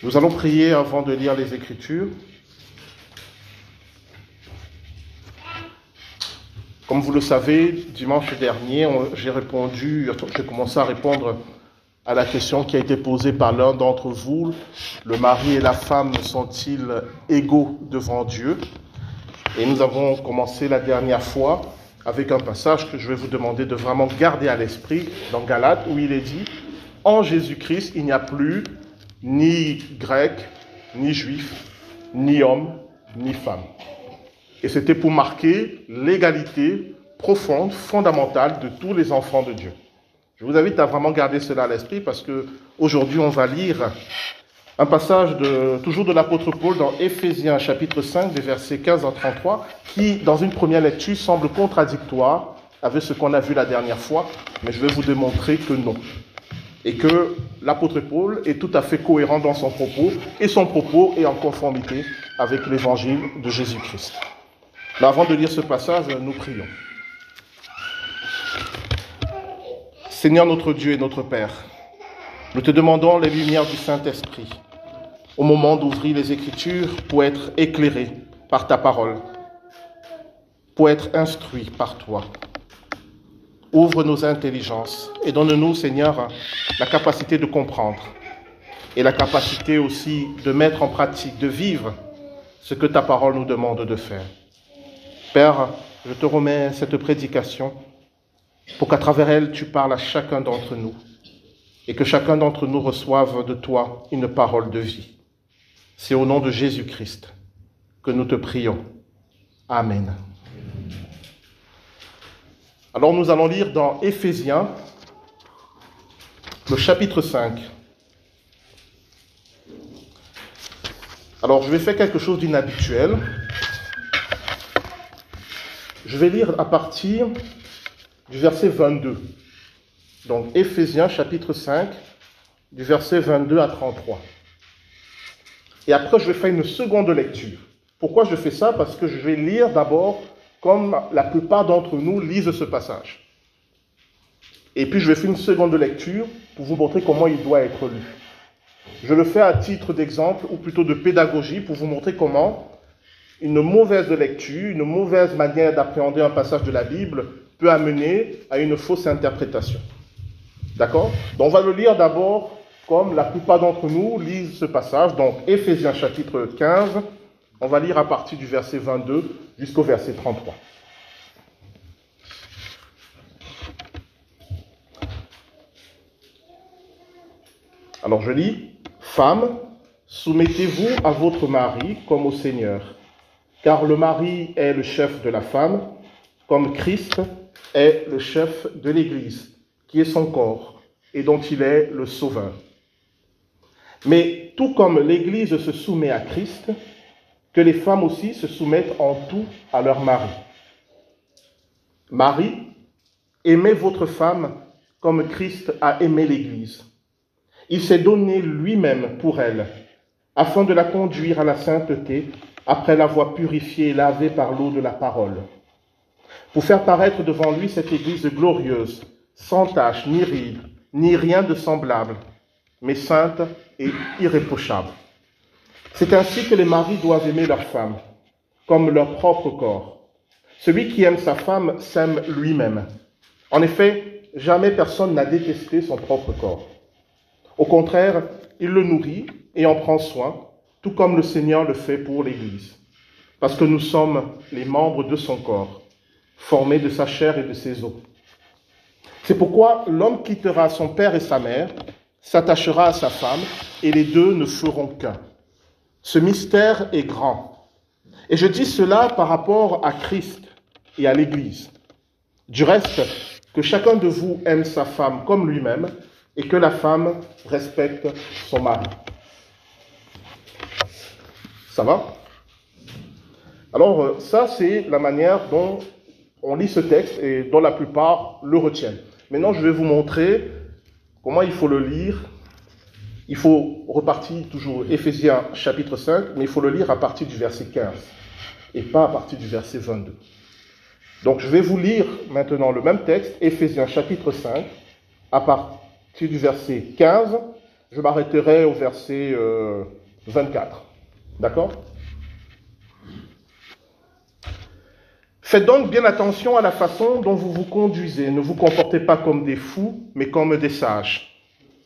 Nous allons prier avant de lire les Écritures. Comme vous le savez, dimanche dernier, j'ai répondu, j'ai commencé à répondre à la question qui a été posée par l'un d'entre vous. Le mari et la femme sont-ils égaux devant Dieu? Et nous avons commencé la dernière fois avec un passage que je vais vous demander de vraiment garder à l'esprit dans Galates où il est dit, en Jésus-Christ, il n'y a plus ni grec, ni juif, ni homme, ni femme. Et c'était pour marquer l'égalité profonde, fondamentale de tous les enfants de Dieu. Je vous invite à vraiment garder cela à l'esprit parce que aujourd'hui on va lire un passage de, toujours de l'apôtre Paul dans Éphésiens chapitre 5 des versets 15 à 33 qui dans une première lecture semble contradictoire avec ce qu'on a vu la dernière fois, mais je vais vous démontrer que non. Et que l'apôtre Paul est tout à fait cohérent dans son propos et son propos est en conformité avec l'évangile de Jésus-Christ. Avant de lire ce passage, nous prions. Seigneur notre Dieu et notre Père, nous te demandons les lumières du Saint-Esprit au moment d'ouvrir les Écritures pour être éclairés par ta parole, pour être instruits par toi. Ouvre nos intelligences et donne-nous, Seigneur, la capacité de comprendre et la capacité aussi de mettre en pratique, de vivre ce que ta parole nous demande de faire. Père, je te remets cette prédication pour qu'à travers elle, tu parles à chacun d'entre nous et que chacun d'entre nous reçoive de toi une parole de vie. C'est au nom de Jésus-Christ que nous te prions. Amen. Alors nous allons lire dans Éphésiens, le chapitre 5. Alors je vais faire quelque chose d'inhabituel. Je vais lire à partir du verset 22. Donc Éphésiens chapitre 5, du verset 22 à 33. Et après, je vais faire une seconde lecture. Pourquoi je fais ça? Parce que je vais lire d'abord comme la plupart d'entre nous lisent ce passage. Et puis je vais faire une seconde lecture pour vous montrer comment il doit être lu. Je le fais à titre d'exemple ou plutôt de pédagogie pour vous montrer comment une mauvaise lecture, une mauvaise manière d'appréhender un passage de la Bible peut amener à une fausse interprétation. D'accord? Donc on va le lire d'abord comme la plupart d'entre nous lisent ce passage, donc Éphésiens chapitre 15, on va lire à partir du verset 22 jusqu'au verset 33. Alors je lis, Femmes, soumettez-vous à votre mari comme au Seigneur, car le mari est le chef de la femme, comme Christ est le chef de l'Église, qui est son corps, et dont il est le sauveur. Mais tout comme l'Église se soumet à Christ, que les femmes aussi se soumettent en tout à leur mari. Marie, aimez votre femme comme Christ a aimé l'Église. Il s'est donné lui-même pour elle, afin de la conduire à la sainteté, après l'avoir purifiée et lavée par l'eau de la parole, pour faire paraître devant lui cette Église glorieuse, sans tache, ni ride, ni rien de semblable, mais sainte et irréprochable. C'est ainsi que les maris doivent aimer leur femme, comme leur propre corps. Celui qui aime sa femme s'aime lui-même. En effet, jamais personne n'a détesté son propre corps. Au contraire, il le nourrit et en prend soin, tout comme le Seigneur le fait pour l'Église, parce que nous sommes les membres de son corps, formés de sa chair et de ses os. C'est pourquoi l'homme quittera son père et sa mère s'attachera à sa femme, et les deux ne feront qu'un. Ce mystère est grand. Et je dis cela par rapport à Christ et à l'Église. Du reste, que chacun de vous aime sa femme comme lui-même, et que la femme respecte son mari. Ça va? Alors euh, ça, c'est la manière dont on lit ce texte et dont la plupart le retiennent. Maintenant, je vais vous montrer Comment il faut le lire Il faut repartir toujours Éphésiens chapitre 5, mais il faut le lire à partir du verset 15 et pas à partir du verset 22. Donc je vais vous lire maintenant le même texte, Éphésiens chapitre 5, à partir du verset 15 Je m'arrêterai au verset 24. Euh, D'accord? Faites donc bien attention à la façon dont vous vous conduisez. Ne vous comportez pas comme des fous, mais comme des sages.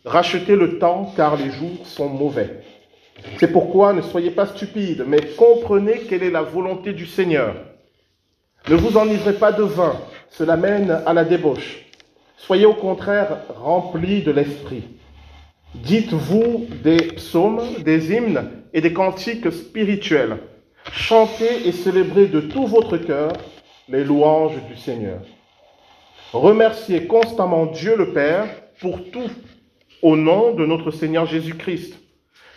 Rachetez le temps, car les jours sont mauvais. C'est pourquoi ne soyez pas stupides, mais comprenez quelle est la volonté du Seigneur. Ne vous enivrez pas de vin, cela mène à la débauche. Soyez au contraire remplis de l'esprit. Dites-vous des psaumes, des hymnes et des cantiques spirituels. Chantez et célébrez de tout votre cœur les louanges du Seigneur. Remerciez constamment Dieu le Père pour tout au nom de notre Seigneur Jésus-Christ.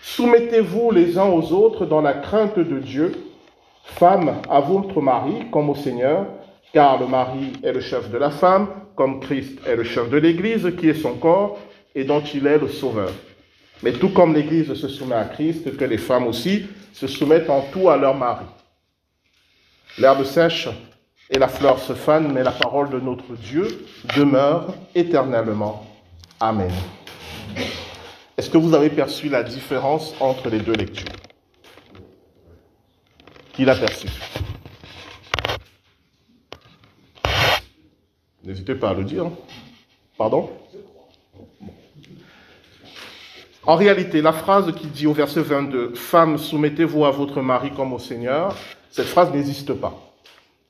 Soumettez-vous les uns aux autres dans la crainte de Dieu. Femme à votre mari comme au Seigneur, car le mari est le chef de la femme, comme Christ est le chef de l'Église, qui est son corps et dont il est le sauveur. Mais tout comme l'Église se soumet à Christ, que les femmes aussi se soumettent en tout à leur mari. L'herbe sèche et la fleur se fanent, mais la parole de notre Dieu demeure éternellement. Amen. Est-ce que vous avez perçu la différence entre les deux lectures Qui l'a perçu N'hésitez pas à le dire. Pardon En réalité, la phrase qui dit au verset 22, Femmes, soumettez-vous à votre mari comme au Seigneur, cette phrase n'existe pas.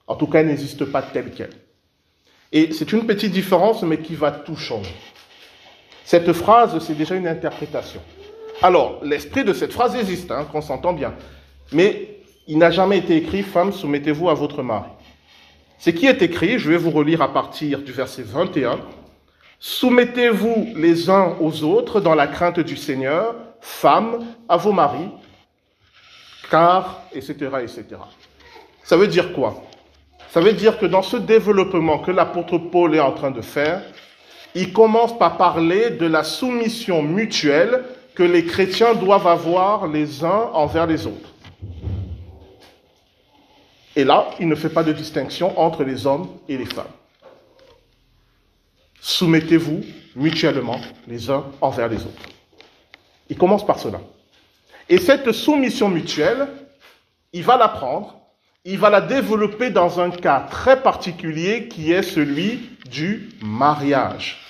En tout cas, elle n'existe pas telle qu'elle. Et c'est une petite différence, mais qui va tout changer. Cette phrase, c'est déjà une interprétation. Alors, l'esprit de cette phrase existe, hein, qu'on s'entend bien. Mais il n'a jamais été écrit, Femmes, soumettez-vous à votre mari. Ce qui est écrit, je vais vous relire à partir du verset 21. Soumettez-vous les uns aux autres dans la crainte du Seigneur, femmes à vos maris, car, etc., etc. Ça veut dire quoi? Ça veut dire que dans ce développement que l'apôtre Paul est en train de faire, il commence par parler de la soumission mutuelle que les chrétiens doivent avoir les uns envers les autres. Et là, il ne fait pas de distinction entre les hommes et les femmes. Soumettez-vous mutuellement les uns envers les autres. Il commence par cela. Et cette soumission mutuelle, il va la prendre, il va la développer dans un cas très particulier qui est celui du mariage.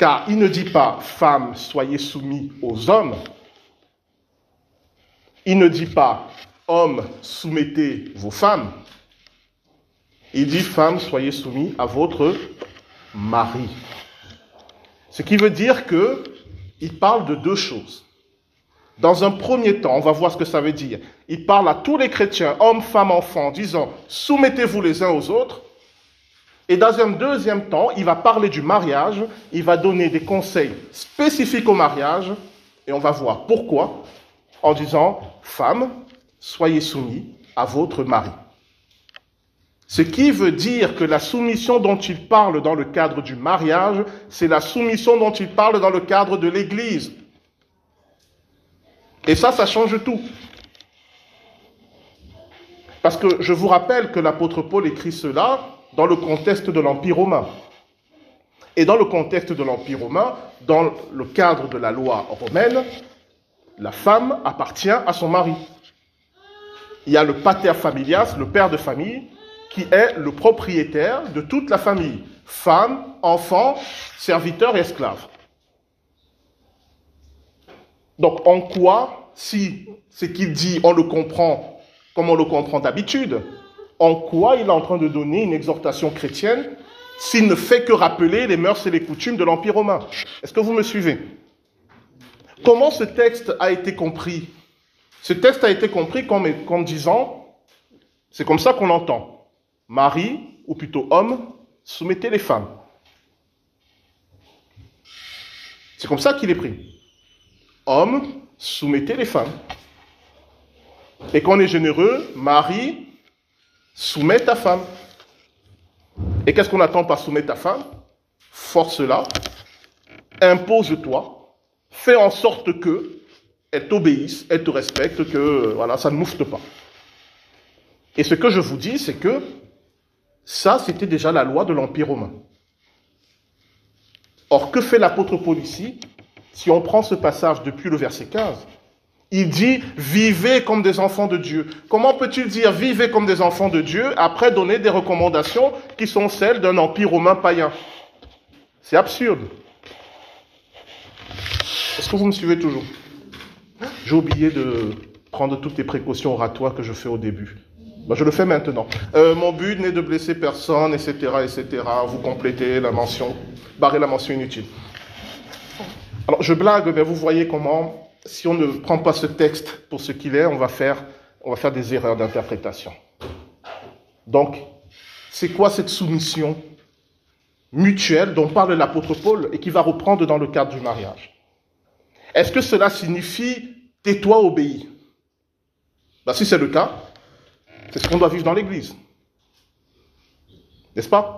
Car il ne dit pas, femmes, soyez soumis aux hommes. Il ne dit pas, Hommes, soumettez vos femmes. Il dit, femmes, soyez soumis à votre mari. Ce qui veut dire que il parle de deux choses. Dans un premier temps, on va voir ce que ça veut dire. Il parle à tous les chrétiens, hommes, femmes, enfants, disant, soumettez-vous les uns aux autres. Et dans un deuxième temps, il va parler du mariage, il va donner des conseils spécifiques au mariage, et on va voir pourquoi, en disant, femmes, soyez soumis à votre mari. Ce qui veut dire que la soumission dont il parle dans le cadre du mariage, c'est la soumission dont il parle dans le cadre de l'Église. Et ça, ça change tout. Parce que je vous rappelle que l'apôtre Paul écrit cela dans le contexte de l'Empire romain. Et dans le contexte de l'Empire romain, dans le cadre de la loi romaine, la femme appartient à son mari il y a le pater familias, le père de famille, qui est le propriétaire de toute la famille, femmes, enfants, serviteurs et esclaves. Donc en quoi, si ce qu'il dit, on le comprend comme on le comprend d'habitude, en quoi il est en train de donner une exhortation chrétienne s'il ne fait que rappeler les mœurs et les coutumes de l'Empire romain Est-ce que vous me suivez? Comment ce texte a été compris? Ce texte a été compris comme, disant, c'est comme ça qu'on l'entend. Marie, ou plutôt homme, soumettez les femmes. C'est comme ça qu'il est pris. Homme, soumettez les femmes. Et quand on est généreux, Marie, soumets ta femme. Et qu'est-ce qu'on attend par soumettre ta femme? Force-la, impose-toi, fais en sorte que, elle t'obéisse, elle te respecte, que euh, voilà, ça ne moufte pas. Et ce que je vous dis, c'est que ça, c'était déjà la loi de l'Empire romain. Or, que fait l'apôtre Paul ici? Si on prend ce passage depuis le verset 15, il dit vivez comme des enfants de Dieu. Comment peut-il dire vivez comme des enfants de Dieu après donner des recommandations qui sont celles d'un empire romain païen? C'est absurde. Est-ce que vous me suivez toujours? J'ai oublié de prendre toutes les précautions oratoires que je fais au début. Bah, je le fais maintenant. Euh, mon but n'est de blesser personne, etc., etc. Vous complétez la mention, barrez la mention inutile. Alors, je blague, mais vous voyez comment, si on ne prend pas ce texte pour ce qu'il est, on va faire, on va faire des erreurs d'interprétation. Donc, c'est quoi cette soumission mutuelle dont parle l'apôtre Paul et qui va reprendre dans le cadre du mariage? Est-ce que cela signifie tais-toi, obéis ben, Si c'est le cas, c'est ce qu'on doit vivre dans l'Église. N'est-ce pas?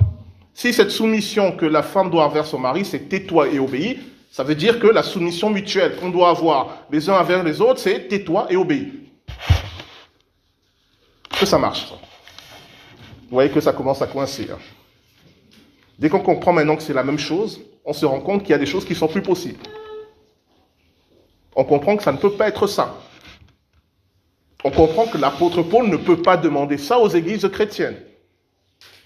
Si cette soumission que la femme doit avoir son mari, c'est tais-toi et obéis, ça veut dire que la soumission mutuelle qu'on doit avoir les uns envers les autres, c'est tais-toi et obéis. Que ça marche. Vous voyez que ça commence à coincer. Hein. Dès qu'on comprend maintenant que c'est la même chose, on se rend compte qu'il y a des choses qui sont plus possibles. On comprend que ça ne peut pas être ça on comprend que l'apôtre Paul ne peut pas demander ça aux églises chrétiennes,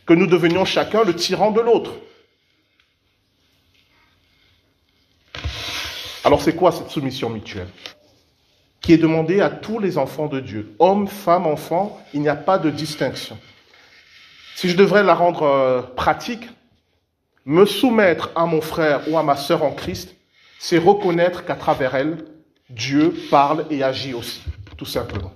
que nous devenions chacun le tyran de l'autre. Alors c'est quoi cette soumission mutuelle Qui est demandée à tous les enfants de Dieu, hommes, femmes, enfants, il n'y a pas de distinction. Si je devrais la rendre euh, pratique, me soumettre à mon frère ou à ma sœur en Christ, c'est reconnaître qu'à travers elle, Dieu parle et agit aussi, tout simplement.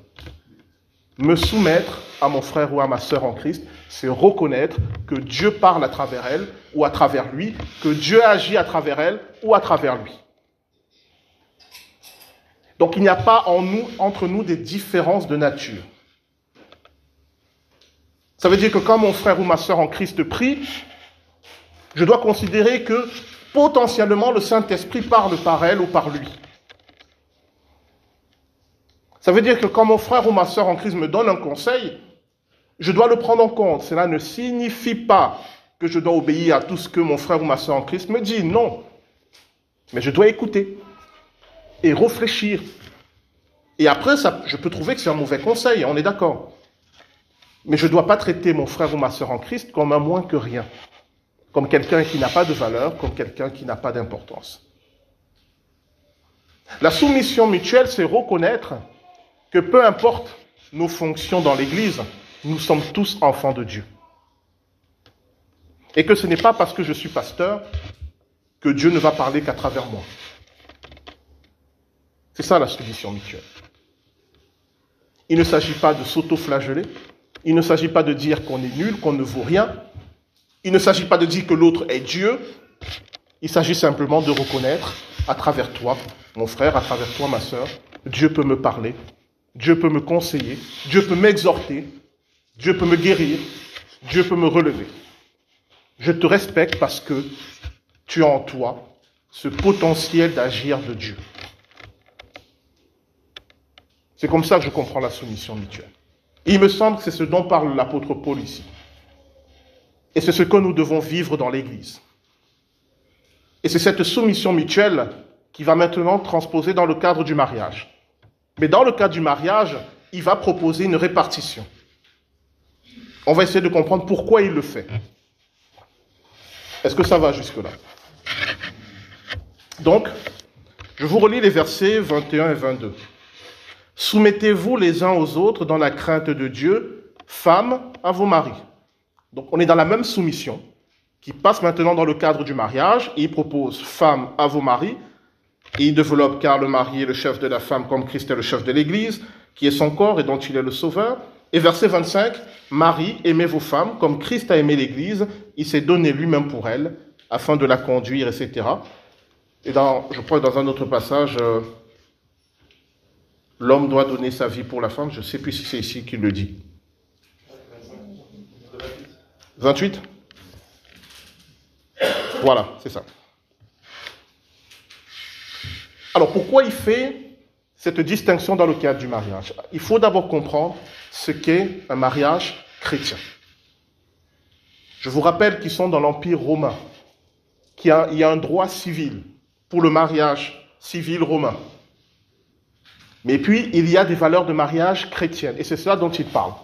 Me soumettre à mon frère ou à ma sœur en Christ, c'est reconnaître que Dieu parle à travers elle ou à travers lui, que Dieu agit à travers elle ou à travers lui. Donc il n'y a pas en nous, entre nous des différences de nature. Ça veut dire que quand mon frère ou ma sœur en Christ prie, je dois considérer que potentiellement le Saint-Esprit parle par elle ou par lui. Ça veut dire que quand mon frère ou ma soeur en Christ me donne un conseil, je dois le prendre en compte. Cela ne signifie pas que je dois obéir à tout ce que mon frère ou ma soeur en Christ me dit. Non. Mais je dois écouter et réfléchir. Et après, ça, je peux trouver que c'est un mauvais conseil, on est d'accord. Mais je ne dois pas traiter mon frère ou ma soeur en Christ comme un moins que rien, comme quelqu'un qui n'a pas de valeur, comme quelqu'un qui n'a pas d'importance. La soumission mutuelle, c'est reconnaître que peu importe nos fonctions dans l'Église, nous sommes tous enfants de Dieu. Et que ce n'est pas parce que je suis pasteur que Dieu ne va parler qu'à travers moi. C'est ça la soumission mutuelle. Il ne s'agit pas de s'auto-flageller. Il ne s'agit pas de dire qu'on est nul, qu'on ne vaut rien. Il ne s'agit pas de dire que l'autre est Dieu. Il s'agit simplement de reconnaître à travers toi, mon frère, à travers toi, ma sœur, Dieu peut me parler Dieu peut me conseiller, Dieu peut m'exhorter, Dieu peut me guérir, Dieu peut me relever. Je te respecte parce que tu as en toi ce potentiel d'agir de Dieu. C'est comme ça que je comprends la soumission mutuelle. il me semble que c'est ce dont parle l'apôtre Paul ici. Et c'est ce que nous devons vivre dans l'Église. Et c'est cette soumission mutuelle qui va maintenant transposer dans le cadre du mariage. Mais dans le cas du mariage, il va proposer une répartition. On va essayer de comprendre pourquoi il le fait. Est-ce que ça va jusque-là? Donc, je vous relis les versets 21 et 22. Soumettez-vous les uns aux autres dans la crainte de Dieu, femmes à vos maris. Donc, on est dans la même soumission qui passe maintenant dans le cadre du mariage. il propose femmes à vos maris il développe car le mari est le chef de la femme comme Christ est le chef de l'Église, qui est son corps et dont il est le sauveur. Et verset 25, Marie, aimez vos femmes comme Christ a aimé l'Église, il s'est donné lui-même pour elle, afin de la conduire, etc. Et dans, je crois dans un autre passage, euh, l'homme doit donner sa vie pour la femme, je ne sais plus si c'est ici qu'il le dit. 28 Voilà, c'est ça. Alors pourquoi il fait cette distinction dans le cadre du mariage? Il faut d'abord comprendre ce qu'est un mariage chrétien. Je vous rappelle qu'ils sont dans l'Empire romain, qu'il y a un droit civil pour le mariage civil romain. Mais puis, il y a des valeurs de mariage chrétiennes, et c'est cela dont il parle.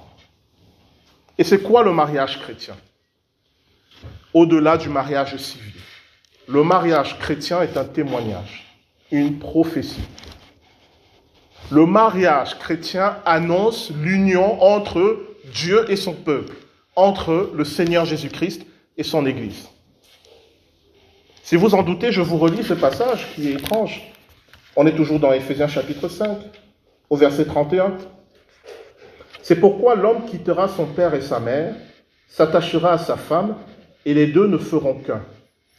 Et c'est quoi le mariage chrétien? Au-delà du mariage civil. Le mariage chrétien est un témoignage, une prophétie. Le mariage chrétien annonce l'union entre Dieu et son peuple, entre le Seigneur Jésus-Christ et son Église. Si vous en doutez, je vous relis ce passage qui est étrange. On est toujours dans Éphésiens chapitre 5, au verset 31. C'est pourquoi l'homme quittera son père et sa mère, s'attachera à sa femme, et les deux ne feront qu'un.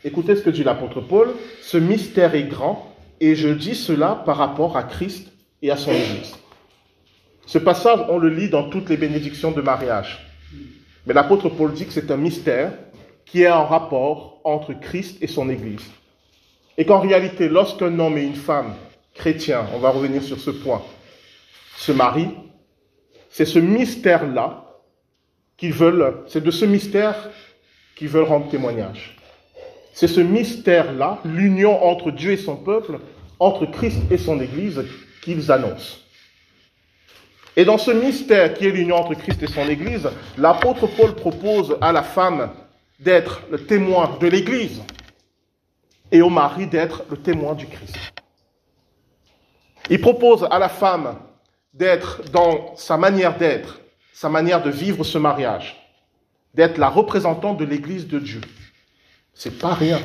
Écoutez ce que dit l'apôtre Paul, ce mystère est grand, et je dis cela par rapport à Christ et à son Église. Ce passage, on le lit dans toutes les bénédictions de mariage. Mais l'apôtre Paul dit que c'est un mystère qui est en rapport entre Christ et son Église. Et qu'en réalité, lorsqu'un homme et une femme chrétiens, on va revenir sur ce point, se marient, c'est ce mystère-là qu'ils veulent, c'est de ce mystère qu'ils veulent rendre témoignage. C'est ce mystère-là, l'union entre Dieu et son peuple, entre Christ et son Église, qu'ils annoncent. Et dans ce mystère qui est l'union entre Christ et son Église, l'apôtre Paul propose à la femme d'être le témoin de l'Église et au mari d'être le témoin du Christ. Il propose à la femme d'être dans sa manière d'être, sa manière de vivre ce mariage, d'être la représentante de l'Église de Dieu. C'est pas rien.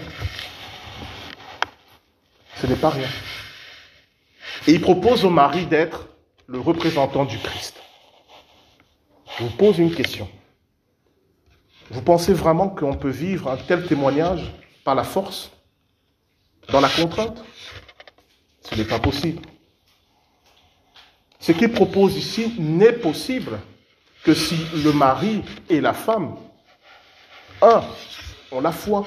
Ce n'est pas rien. Et il propose au mari d'être le représentant du Christ. Je vous pose une question. Vous pensez vraiment qu'on peut vivre un tel témoignage par la force, dans la contrainte? Ce n'est pas possible. Ce qu'il propose ici n'est possible que si le mari et la femme, un, ont la foi,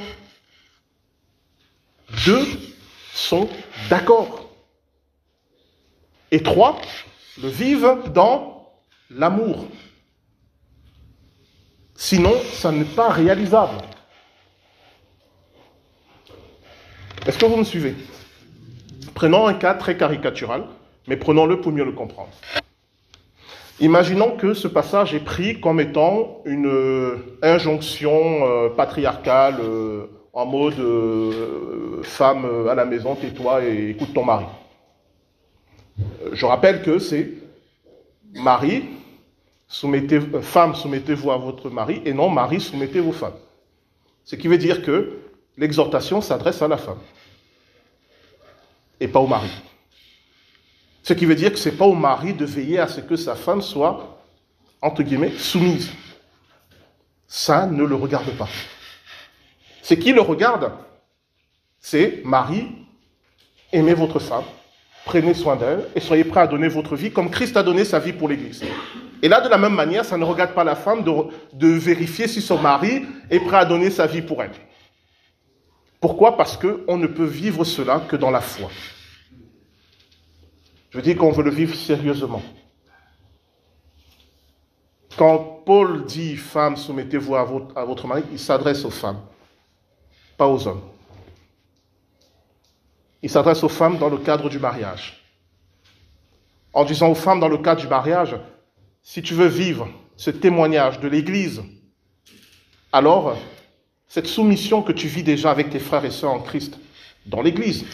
deux, sont d'accord. Et trois, le vivent dans l'amour. Sinon, ça n'est pas réalisable. Est-ce que vous me suivez? Prenons un cas très caricatural, mais prenons-le pour mieux le comprendre. Imaginons que ce passage est pris comme étant une euh, injonction euh, patriarcale euh, en mode femme à la maison, tais-toi et écoute ton mari. Je rappelle que c'est mari, soumettez, femme, soumettez-vous à votre mari, et non mari, soumettez vos femmes. Ce qui veut dire que l'exhortation s'adresse à la femme, et pas au mari. Ce qui veut dire que ce n'est pas au mari de veiller à ce que sa femme soit, entre guillemets, soumise. Ça ne le regarde pas. Ce qui le regarde, c'est mari, aimez votre femme, prenez soin d'elle et soyez prêts à donner votre vie comme Christ a donné sa vie pour l'Église. Et là, de la même manière, ça ne regarde pas la femme de, de vérifier si son mari est prêt à donner sa vie pour elle. Pourquoi? Parce qu'on ne peut vivre cela que dans la foi. Je dis qu'on veut le vivre sérieusement. Quand Paul dit Femmes, soumettez-vous à votre, à votre mari, il s'adresse aux femmes, pas aux hommes. Il s'adresse aux femmes dans le cadre du mariage. En disant aux femmes dans le cadre du mariage, si tu veux vivre ce témoignage de l'Église, alors cette soumission que tu vis déjà avec tes frères et sœurs en Christ dans l'Église,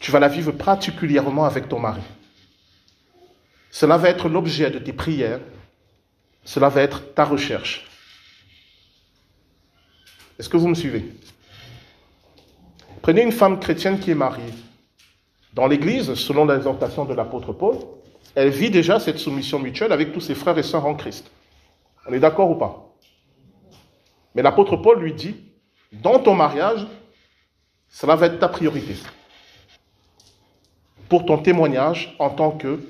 tu vas la vivre particulièrement avec ton mari. Cela va être l'objet de tes prières, cela va être ta recherche. Est-ce que vous me suivez? Prenez une femme chrétienne qui est mariée. Dans l'Église, selon l'exhortation de l'apôtre Paul, elle vit déjà cette soumission mutuelle avec tous ses frères et sœurs en Christ. On est d'accord ou pas? Mais l'apôtre Paul lui dit, dans ton mariage, cela va être ta priorité. Pour ton témoignage en tant que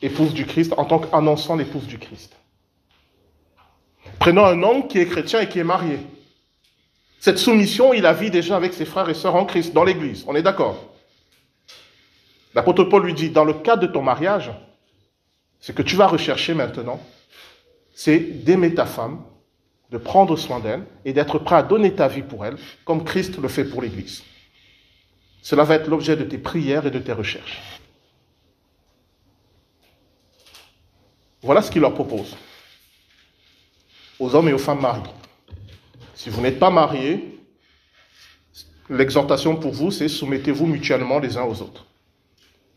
épouse du Christ, en tant qu'annonçant l'épouse du Christ. Prenons un homme qui est chrétien et qui est marié. Cette soumission, il la vit déjà avec ses frères et sœurs en Christ, dans l'Église. On est d'accord? L'apôtre Paul lui dit, dans le cadre de ton mariage, ce que tu vas rechercher maintenant, c'est d'aimer ta femme, de prendre soin d'elle et d'être prêt à donner ta vie pour elle, comme Christ le fait pour l'Église. Cela va être l'objet de tes prières et de tes recherches. Voilà ce qu'il leur propose aux hommes et aux femmes mariés. Si vous n'êtes pas mariés, l'exhortation pour vous, c'est soumettez-vous mutuellement les uns aux autres.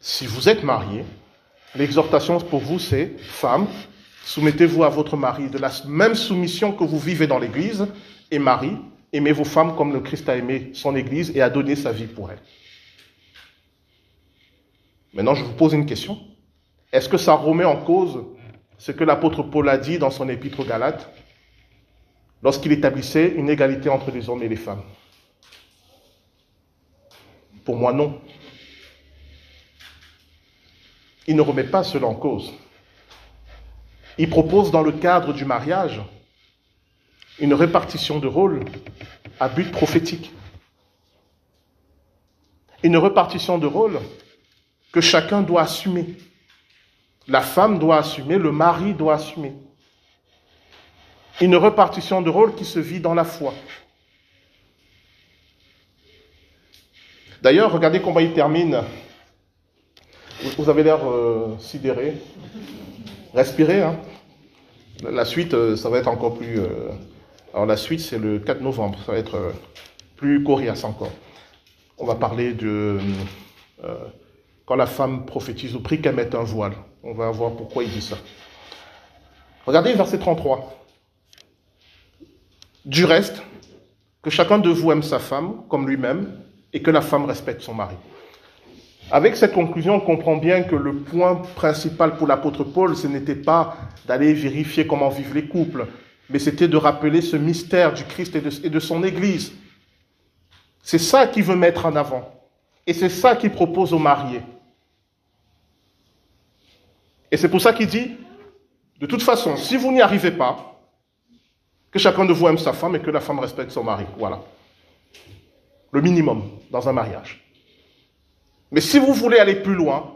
Si vous êtes mariés, l'exhortation pour vous, c'est femmes, soumettez-vous à votre mari de la même soumission que vous vivez dans l'Église, et mari, aimez vos femmes comme le Christ a aimé son Église et a donné sa vie pour elle. Maintenant, je vous pose une question. Est-ce que ça remet en cause ce que l'apôtre Paul a dit dans son épître aux Galates lorsqu'il établissait une égalité entre les hommes et les femmes? Pour moi, non. Il ne remet pas cela en cause. Il propose dans le cadre du mariage une répartition de rôles à but prophétique. Une répartition de rôles que chacun doit assumer. La femme doit assumer, le mari doit assumer. Une répartition de rôles qui se vit dans la foi. D'ailleurs, regardez comment il termine. Vous avez l'air euh, sidéré. Respirez. Hein. La suite, euh, ça va être encore plus. Euh, alors la suite, c'est le 4 novembre. Ça va être plus coriace encore. On va parler de quand la femme prophétise au prix qu'elle mette un voile. On va voir pourquoi il dit ça. Regardez verset 33. Du reste, que chacun de vous aime sa femme comme lui-même et que la femme respecte son mari. Avec cette conclusion, on comprend bien que le point principal pour l'apôtre Paul, ce n'était pas d'aller vérifier comment vivent les couples, mais c'était de rappeler ce mystère du Christ et de, son Église. C'est ça qu'il veut mettre en avant. Et c'est ça qu'il propose aux mariés. Et c'est pour ça qu'il dit, de toute façon, si vous n'y arrivez pas, que chacun de vous aime sa femme et que la femme respecte son mari. Voilà. Le minimum dans un mariage. Mais si vous voulez aller plus loin,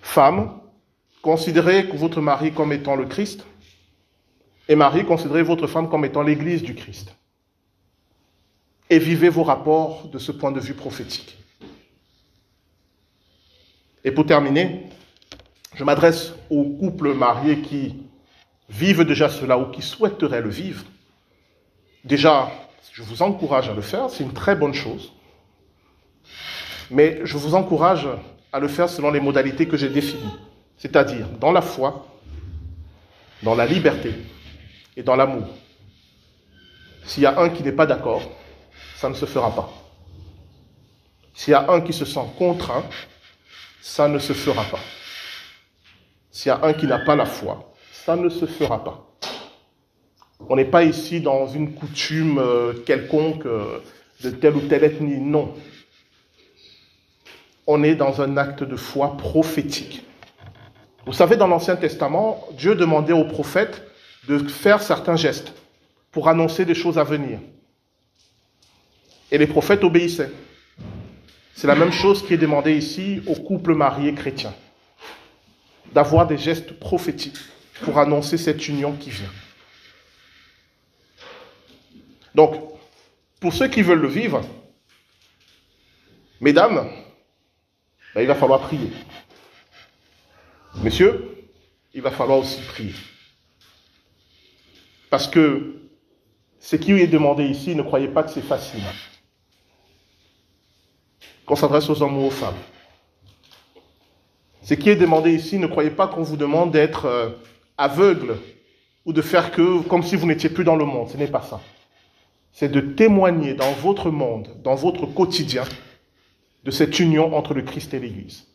femme, considérez votre mari comme étant le Christ, et mari, considérez votre femme comme étant l'Église du Christ. Et vivez vos rapports de ce point de vue prophétique. Et pour terminer, je m'adresse aux couples mariés qui vivent déjà cela ou qui souhaiteraient le vivre. Déjà, je vous encourage à le faire, c'est une très bonne chose. Mais je vous encourage à le faire selon les modalités que j'ai définies, c'est-à-dire dans la foi, dans la liberté et dans l'amour. S'il y a un qui n'est pas d'accord, ça ne se fera pas. S'il y a un qui se sent contraint, ça ne se fera pas. S'il y a un qui n'a pas la foi, ça ne se fera pas. On n'est pas ici dans une coutume euh, quelconque euh, de telle ou telle ethnie, non. On est dans un acte de foi prophétique. Vous savez, dans l'Ancien Testament, Dieu demandait aux prophètes de faire certains gestes pour annoncer des choses à venir. Et les prophètes obéissaient. C'est la même chose qui est demandée ici aux couples mariés chrétiens d'avoir des gestes prophétiques pour annoncer cette union qui vient. Donc, pour ceux qui veulent le vivre, mesdames, ben, il va falloir prier. Messieurs, il va falloir aussi prier. Parce que ce qui est demandé ici, ne croyez pas que c'est facile. Qu'on s'adresse aux hommes ou aux femmes. Ce qui est demandé ici, ne croyez pas qu'on vous demande d'être euh, aveugle ou de faire que comme si vous n'étiez plus dans le monde. Ce n'est pas ça. C'est de témoigner dans votre monde, dans votre quotidien, de cette union entre le Christ et l'Église.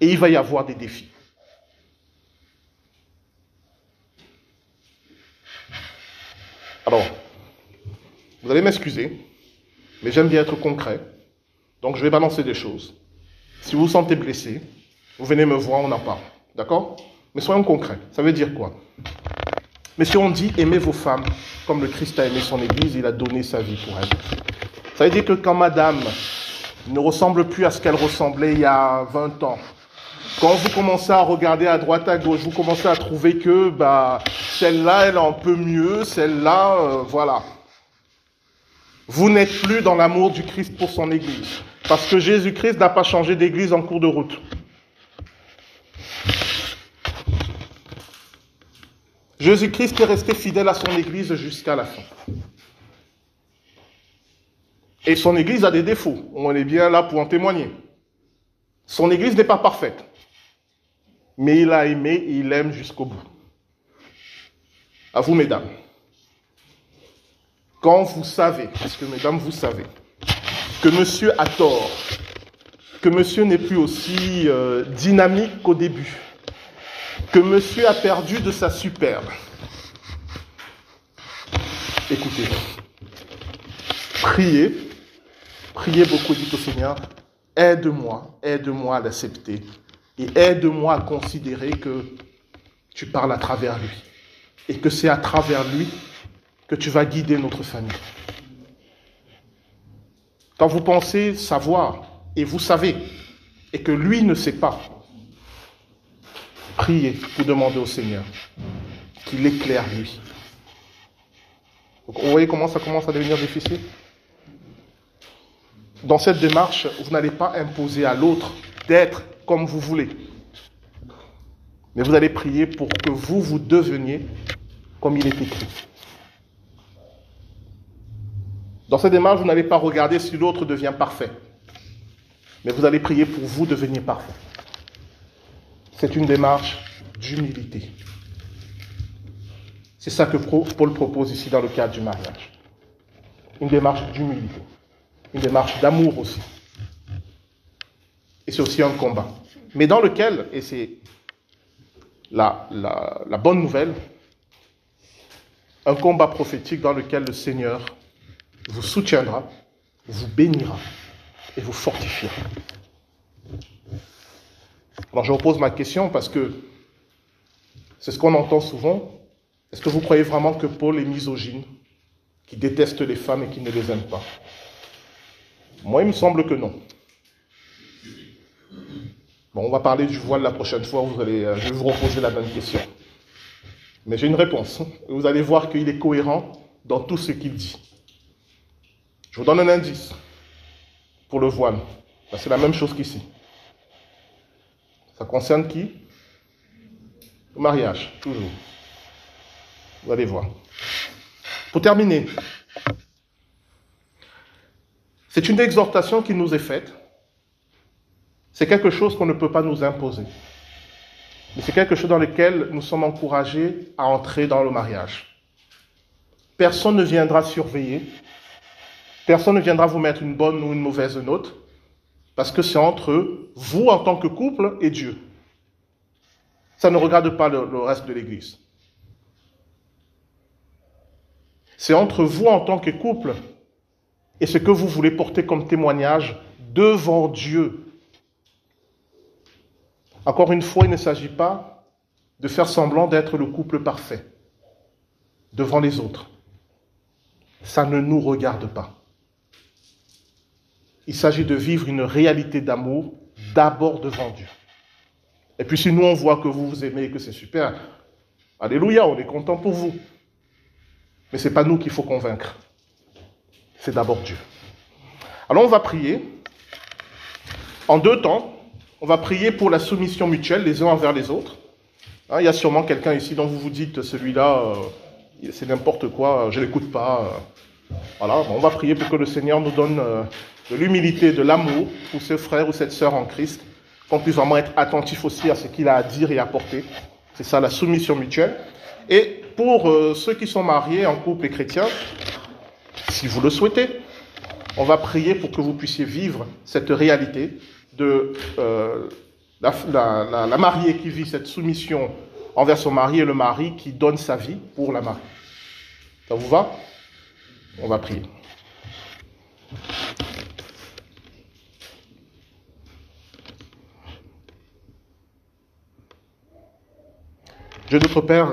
Et il va y avoir des défis. Alors, vous allez m'excuser, mais j'aime bien être concret. Donc je vais balancer des choses. Si vous vous sentez blessé, vous venez me voir, on en parle. D'accord? Mais soyons concrets. Ça veut dire quoi? Mais si on dit aimez vos femmes comme le Christ a aimé son Église, il a donné sa vie pour elle. Ça veut dire que quand madame ne ressemble plus à ce qu'elle ressemblait il y a 20 ans, quand vous commencez à regarder à droite, à gauche, vous commencez à trouver que bah, celle-là, elle est un peu mieux, celle-là, euh, voilà. Vous n'êtes plus dans l'amour du Christ pour son Église. Parce que Jésus-Christ n'a pas changé d'Église en cours de route. Jésus-Christ est resté fidèle à son Église jusqu'à la fin. Et son Église a des défauts. On est bien là pour en témoigner. Son Église n'est pas parfaite. Mais il a aimé et il aime jusqu'au bout. À vous, mesdames. Quand vous savez, parce que mesdames, vous savez, que monsieur a tort, que monsieur n'est plus aussi euh, dynamique qu'au début, que monsieur a perdu de sa superbe. Écoutez, priez, priez beaucoup, dites au Seigneur, aide-moi, aide-moi à l'accepter et aide-moi à considérer que tu parles à travers lui et que c'est à travers lui que tu vas guider notre famille. Quand vous pensez savoir et vous savez et que lui ne sait pas, priez pour demander au Seigneur qu'il éclaire lui. vous voyez comment ça commence à devenir difficile? Dans cette démarche, vous n'allez pas imposer à l'autre d'être comme vous voulez. Mais vous allez prier pour que vous, vous deveniez comme il est écrit. Dans cette démarche, vous n'allez pas regarder si l'autre devient parfait. Mais vous allez prier pour vous devenir parfait. C'est une démarche d'humilité. C'est ça que Paul propose ici dans le cadre du mariage. Une démarche d'humilité. Une démarche d'amour aussi. Et c'est aussi un combat. Mais dans lequel, et c'est la, la, bonne nouvelle, un combat prophétique dans lequel le Seigneur vous soutiendra, vous bénira et vous fortifiera. Alors je repose ma question parce que c'est ce qu'on entend souvent. Est-ce que vous croyez vraiment que Paul est misogyne, qui déteste les femmes et qui ne les aime pas? Moi, il me semble que non. Bon, on va parler du voile la prochaine fois, vous allez, euh, je vais vous reposer la même question. Mais j'ai une réponse. Vous allez voir qu'il est cohérent dans tout ce qu'il dit. Je vous donne un indice pour le voile. C'est la même chose qu'ici. Ça concerne qui? Le mariage, toujours. Vous allez voir. Pour terminer, c'est une exhortation qui nous est faite. C'est quelque chose qu'on ne peut pas nous imposer. Mais c'est quelque chose dans lequel nous sommes encouragés à entrer dans le mariage. Personne ne viendra surveiller. Personne ne viendra vous mettre une bonne ou une mauvaise note. Parce que c'est entre vous en tant que couple et Dieu. Ça ne regarde pas le, reste de l'Église. C'est entre vous en tant que couple et ce que vous voulez porter comme témoignage devant Dieu. Encore une fois, il ne s'agit pas de faire semblant d'être le couple parfait devant les autres. Ça ne nous regarde pas. Il s'agit de vivre une réalité d'amour d'abord devant Dieu. Et puis si nous on voit que vous vous aimez et que c'est super, alléluia, on est content pour vous. Mais ce n'est pas nous qu'il faut convaincre. C'est d'abord Dieu. Alors on va prier en deux temps. On va prier pour la soumission mutuelle les uns envers les autres. Hein, il y a sûrement quelqu'un ici dont vous vous dites, celui-là, euh, c'est n'importe quoi, je ne l'écoute pas. Euh. voilà, on va prier pour que le Seigneur nous donne euh, de l'humilité, de l'amour pour ce frère ou cette sœur en Christ, qu'on puisse vraiment être attentif aussi à ce qu'il a à dire et à porter. C'est ça la soumission mutuelle. Et pour euh, ceux qui sont mariés en couple et chrétiens, si vous le souhaitez, on va prier pour que vous puissiez vivre cette réalité de euh, la, la, mariée qui vit cette soumission envers son mari et le mari qui donne sa vie pour la mariée. Ça vous va? On va prier. Dieu notre Père,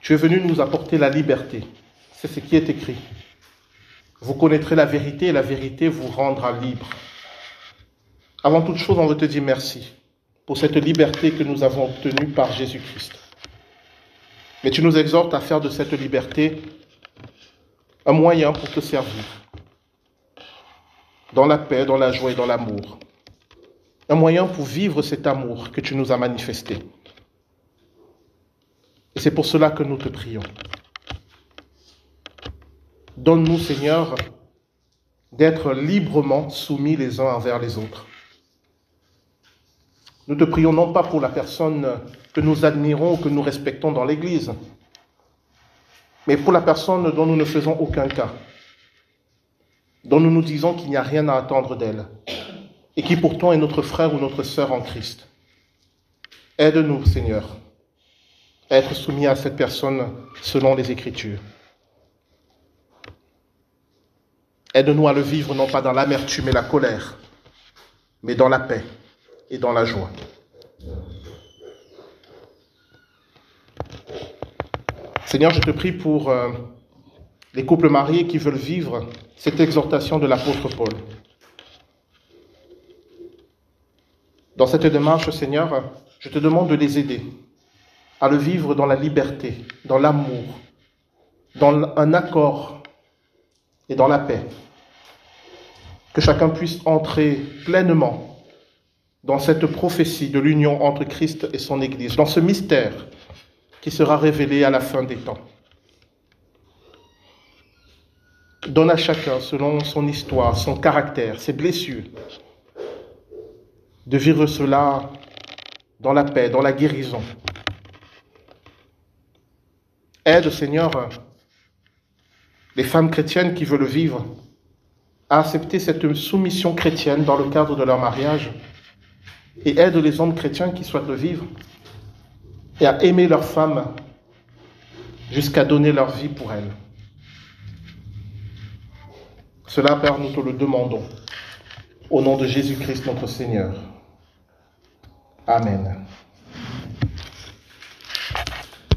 tu es venu nous apporter la liberté. C'est ce qui est écrit. Vous connaîtrez la vérité et la vérité vous rendra libre. Avant toute chose, on veut te dire merci pour cette liberté que nous avons obtenue par Jésus-Christ. Mais tu nous exhortes à faire de cette liberté un moyen pour te servir, dans la paix, dans la joie et dans l'amour. Un moyen pour vivre cet amour que tu nous as manifesté. Et c'est pour cela que nous te prions. Donne-nous, Seigneur, d'être librement soumis les uns envers les autres. Nous te prions non pas pour la personne que nous admirons ou que nous respectons dans l'Église, mais pour la personne dont nous ne faisons aucun cas, dont nous nous disons qu'il n'y a rien à attendre d'elle, et qui pourtant est notre frère ou notre sœur en Christ. Aide-nous, Seigneur, à être soumis à cette personne selon les Écritures. Aide-nous à le vivre non pas dans l'amertume et la colère, mais dans la paix et dans la joie. Seigneur, je te prie pour euh, les couples mariés qui veulent vivre cette exhortation de l'apôtre Paul. Dans cette démarche, Seigneur, je te demande de les aider à le vivre dans la liberté, dans l'amour, dans un accord et dans la paix. Que chacun puisse entrer pleinement dans cette prophétie de l'union entre Christ et son Église, dans ce mystère qui sera révélé à la fin des temps. Donne à chacun, selon son histoire, son caractère, ses blessures, de vivre cela dans la paix, dans la guérison. Aide, Seigneur, les femmes chrétiennes qui veulent vivre à accepter cette soumission chrétienne dans le cadre de leur mariage et aide les hommes chrétiens qui souhaitent vivre et à aimer leur femme jusqu'à donner leur vie pour elle. Cela, Père, nous te le demandons. Au nom de Jésus-Christ notre Seigneur. Amen.